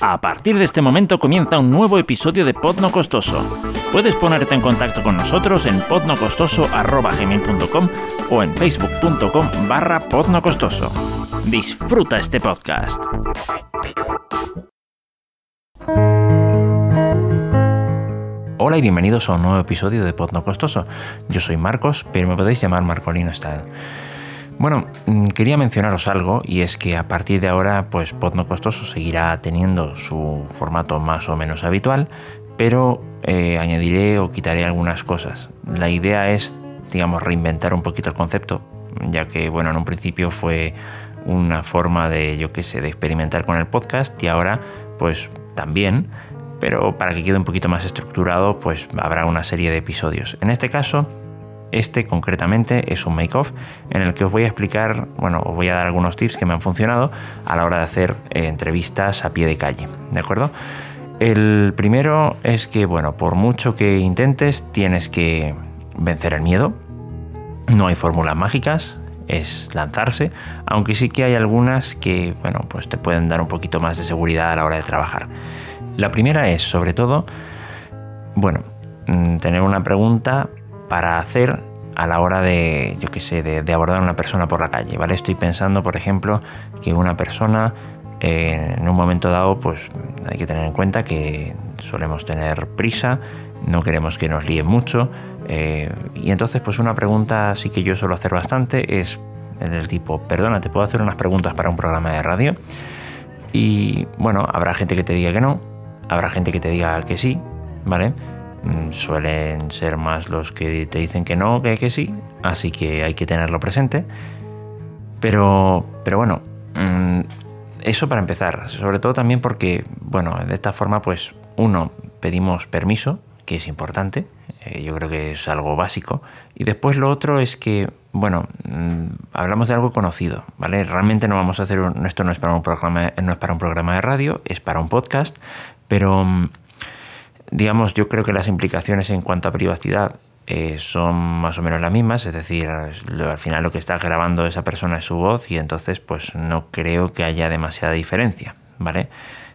A partir de este momento comienza un nuevo episodio de Pod No Costoso. Puedes ponerte en contacto con nosotros en podnocostoso.com o en facebook.com barra podnocostoso. Disfruta este podcast. Hola y bienvenidos a un nuevo episodio de Pod No Costoso. Yo soy Marcos, pero me podéis llamar Marcolino Style. Bueno, mm, quería mencionaros algo y es que a partir de ahora, pues Pod No Costoso seguirá teniendo su formato más o menos habitual, pero eh, añadiré o quitaré algunas cosas. La idea es, digamos, reinventar un poquito el concepto, ya que, bueno, en un principio fue una forma de, yo qué sé, de experimentar con el podcast y ahora, pues también, pero para que quede un poquito más estructurado, pues habrá una serie de episodios. En este caso, este concretamente es un make-off en el que os voy a explicar, bueno, os voy a dar algunos tips que me han funcionado a la hora de hacer eh, entrevistas a pie de calle, ¿de acuerdo? El primero es que, bueno, por mucho que intentes, tienes que vencer el miedo. No hay fórmulas mágicas, es lanzarse, aunque sí que hay algunas que, bueno, pues te pueden dar un poquito más de seguridad a la hora de trabajar. La primera es, sobre todo, bueno, mm, tener una pregunta para hacer a la hora de, yo qué sé, de, abordar a una persona por la calle, ¿vale? Estoy pensando, por ejemplo, que una persona eh, en un momento dado, pues hay que tener en cuenta que solemos tener prisa, no queremos que nos líen mucho, eh, y entonces, pues una pregunta sí que yo suelo hacer bastante es del tipo, perdona, ¿te puedo hacer unas preguntas para un programa de radio? Y bueno, habrá gente que te diga que no, habrá gente que te diga que sí, ¿vale? Mm, suelen ser más los que te dicen que no que que sí, así que hay que tenerlo presente. Pero, pero bueno, mm, eso para empezar, sobre todo también porque, bueno, de esta forma, pues uno, pedimos permiso, que es importante, eh, yo creo que es algo básico, y después lo otro es que, bueno, mm, hablamos de algo conocido, ¿vale? Realmente no vamos a hacer, esto no es para un programa, no es para un programa de radio, es para un podcast, pero digamos, yo creo que las implicaciones en cuanto a privacidad eh, son más o menos las mismas, es decir, al final lo que está grabando esa persona es su voz y entonces pues no creo que haya demasiada diferencia, ¿vale?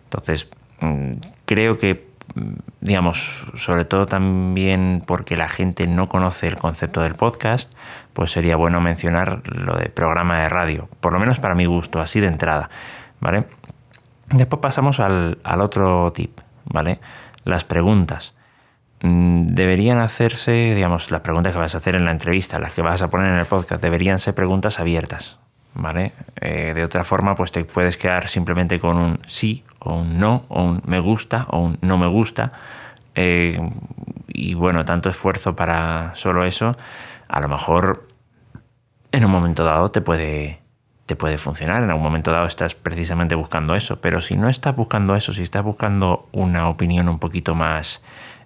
Entonces, mm, creo que, mm, digamos, sobre todo también porque la gente no conoce el concepto del podcast, pues sería bueno mencionar lo de programa de radio, por lo menos para mi gusto, así de entrada, ¿vale? Después pasamos al, al otro tip, ¿vale? Las preguntas. Mm, deberían hacerse, digamos, las preguntas que vas a hacer en la entrevista, las que vas a poner en el podcast, deberían ser preguntas abiertas, ¿vale? Eh, de otra forma, pues te puedes quedar simplemente con un sí o un no, o un me gusta o un no me gusta. Eh, y bueno, tanto esfuerzo para solo eso, a lo mejor en un momento dado te puede, te puede funcionar. En algún momento dado estás precisamente buscando eso, pero si no estás buscando eso, si estás buscando una opinión un poquito más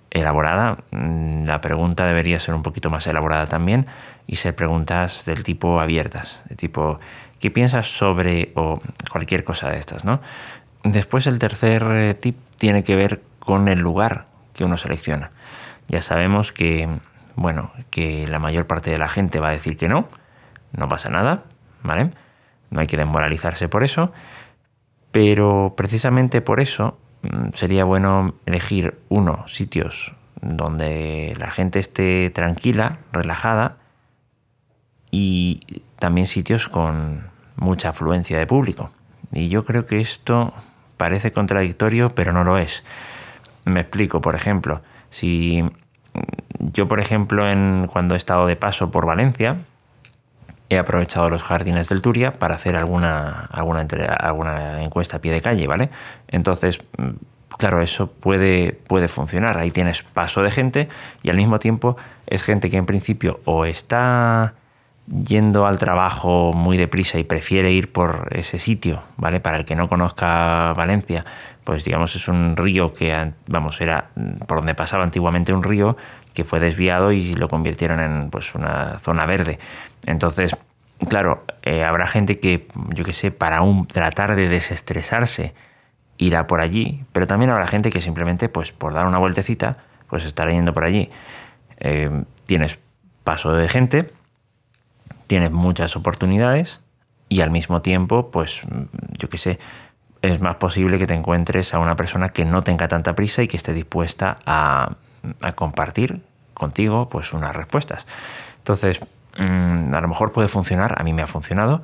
elaborada, mm, la pregunta debería ser un poquito más elaborada también y ser preguntas del tipo abiertas, de tipo ¿qué piensas sobre o cualquier cosa de estas, ¿no? Después el tercer eh, tip tiene que ver con el lugar que uno selecciona. Ya sabemos que bueno, que la mayor parte de la gente va a decir que no, no pasa nada, ¿vale? No hay que desmoralizarse por eso, pero precisamente por eso mm, sería bueno elegir uno, sitios donde la gente esté tranquila, relajada y también sitios con mucha afluencia de público. Y yo creo que esto parece contradictorio, pero no lo es. Me explico, por ejemplo, si yo, por ejemplo, en, cuando he estado de paso por Valencia, he aprovechado los jardines del Turia para hacer alguna, alguna, alguna encuesta a pie de calle, ¿vale? Entonces, mm, claro, eso puede, puede funcionar. Ahí tienes paso de gente y al mismo tiempo es gente que en principio o está yendo al trabajo muy deprisa y prefiere ir por ese sitio, ¿vale? Para el que no conozca Valencia, pues digamos es un río que, vamos, era por donde pasaba antiguamente un río que fue desviado y lo convirtieron en pues una zona verde. Entonces, claro, eh, habrá gente que, yo qué sé, para un, tratar de desestresarse irá por allí, pero también habrá gente que simplemente, pues por dar una vueltecita, pues estará yendo por allí. Eh, tienes paso de gente, tienes muchas oportunidades y al mismo tiempo, pues, yo qué sé, es más posible que te encuentres a una persona que no tenga tanta prisa y que esté dispuesta a, compartir contigo pues unas respuestas. Entonces, mm, a lo mejor puede funcionar, a mí me ha funcionado.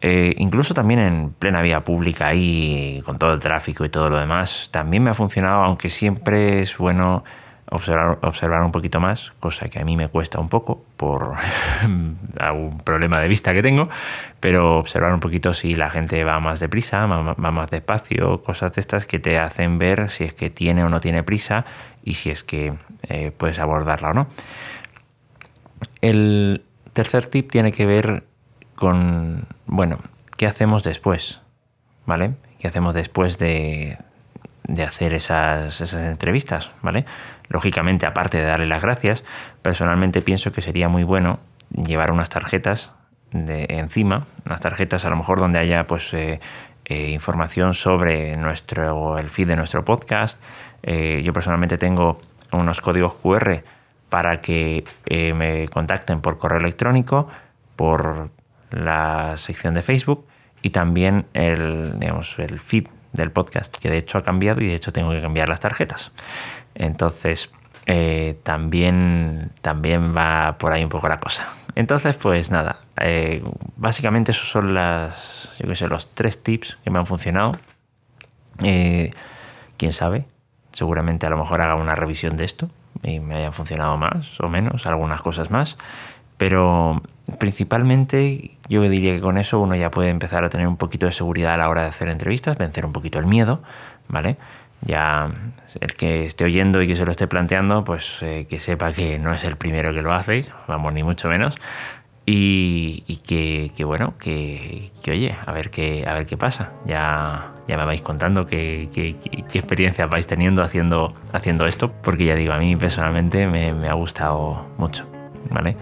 Eh, incluso también en plena vía pública y con todo el tráfico y todo lo demás, también me ha funcionado, aunque siempre es bueno observar, observar un poquito más, cosa que a mí me cuesta un poco por algún problema de vista que tengo, pero observar un poquito si la gente va más deprisa, va, más despacio, cosas de estas que te hacen ver si es que tiene o no tiene prisa y si es que eh, puedes abordarla o no. El tercer tip tiene que ver con, bueno, ¿qué hacemos después? ¿Vale? ¿Qué hacemos después de, de hacer esas, esas entrevistas? ¿Vale? Lógicamente, aparte de darle las gracias, personalmente pienso que sería muy bueno llevar unas tarjetas de encima, unas tarjetas a lo mejor donde haya pues eh, eh, información sobre nuestro el feed de nuestro podcast. Eh, yo personalmente tengo unos códigos QR para que me contacten por correo electrónico, por la sección de Facebook y también el, digamos, el feed del podcast, que de hecho ha cambiado y de hecho tengo que cambiar las tarjetas. Entonces, eh, también, también va por ahí un poco la cosa. Entonces, pues nada, eh, básicamente esos son las, yo sé, los tres tips que me han funcionado. Eh, Quién sabe, seguramente a lo mejor haga una revisión de esto y me hayan funcionado más o menos, algunas cosas más. Pero principalmente yo diría que con eso uno ya puede empezar a tener un poquito de seguridad a la hora de hacer entrevistas, vencer un poquito el miedo, ¿vale? Ya el que esté oyendo y que se lo esté planteando, pues eh, que sepa que no es el primero que lo hace, vamos, ni mucho menos. Y, que, bueno, que, oye, a ver qué, a ver qué pasa. Ya, me vais contando qué, qué, experiencias vais teniendo haciendo, haciendo esto, porque ya digo, a mí personalmente me, me ha gustado mucho, ¿vale?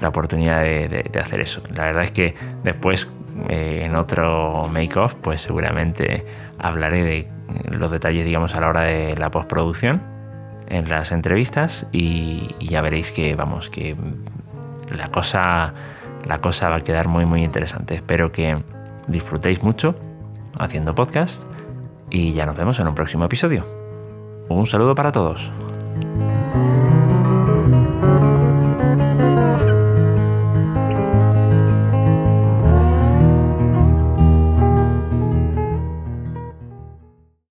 La oportunidad de, hacer eso. La verdad es que después, eh, en otro make-off, pues seguramente hablaré de los detalles, digamos, a la hora de la postproducción en las entrevistas y, ya veréis que, vamos, que la cosa, la cosa va a quedar muy, muy interesante. Espero que disfrutéis mucho haciendo podcast y ya nos vemos en un próximo episodio. Un saludo para todos.